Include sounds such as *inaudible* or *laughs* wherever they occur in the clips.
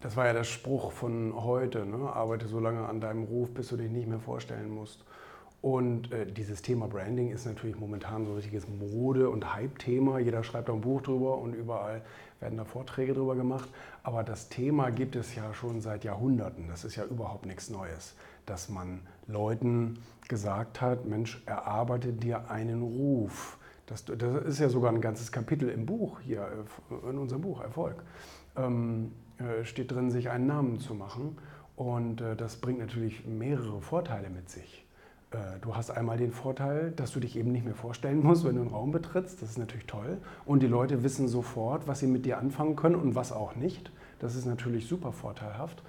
Das war ja der Spruch von heute, ne? arbeite so lange an deinem Ruf, bis du dich nicht mehr vorstellen musst. Und äh, dieses Thema Branding ist natürlich momentan so ein richtiges Mode- und Hype-Thema. Jeder schreibt da ein Buch drüber und überall werden da Vorträge drüber gemacht. Aber das Thema gibt es ja schon seit Jahrhunderten. Das ist ja überhaupt nichts Neues, dass man Leuten gesagt hat, Mensch, erarbeite dir einen Ruf. Das, das ist ja sogar ein ganzes Kapitel im Buch hier, äh, in unserem Buch Erfolg. Ähm, äh, steht drin, sich einen Namen zu machen. Und äh, das bringt natürlich mehrere Vorteile mit sich. Äh, du hast einmal den Vorteil, dass du dich eben nicht mehr vorstellen musst, wenn du einen Raum betrittst. Das ist natürlich toll. Und die Leute wissen sofort, was sie mit dir anfangen können und was auch nicht. Das ist natürlich super vorteilhaft.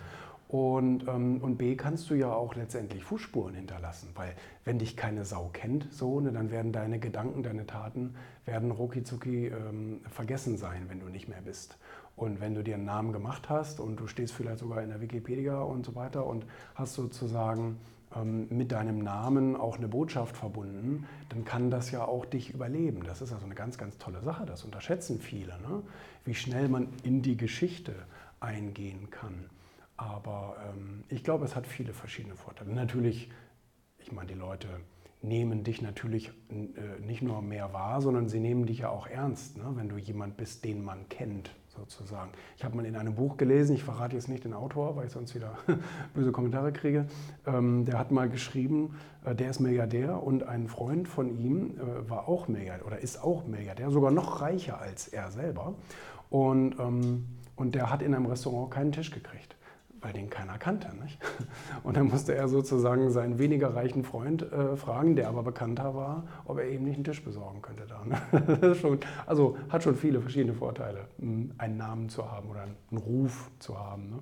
Und, ähm, und B kannst du ja auch letztendlich Fußspuren hinterlassen, weil wenn dich keine Sau kennt, so, ne, dann werden deine Gedanken, deine Taten, werden rucki ähm, vergessen sein, wenn du nicht mehr bist. Und wenn du dir einen Namen gemacht hast und du stehst vielleicht sogar in der Wikipedia und so weiter und hast sozusagen ähm, mit deinem Namen auch eine Botschaft verbunden, dann kann das ja auch dich überleben. Das ist also eine ganz, ganz tolle Sache. Das unterschätzen viele, ne? wie schnell man in die Geschichte eingehen kann. Aber ähm, ich glaube, es hat viele verschiedene Vorteile. Natürlich, ich meine, die Leute nehmen dich natürlich äh, nicht nur mehr wahr, sondern sie nehmen dich ja auch ernst, ne? wenn du jemand bist, den man kennt sozusagen. Ich habe mal in einem Buch gelesen, ich verrate jetzt nicht den Autor, weil ich sonst wieder *laughs* böse Kommentare kriege, ähm, der hat mal geschrieben, äh, der ist Milliardär und ein Freund von ihm äh, war auch Milliardär oder ist auch Milliardär, sogar noch reicher als er selber. Und, ähm, und der hat in einem Restaurant keinen Tisch gekriegt weil den keiner kannte. Nicht? *laughs* Und dann musste er sozusagen seinen weniger reichen Freund äh, fragen, der aber bekannter war, ob er eben nicht einen Tisch besorgen könnte. Da, ne? *laughs* schon, also hat schon viele verschiedene Vorteile, einen Namen zu haben oder einen Ruf zu haben. Ne?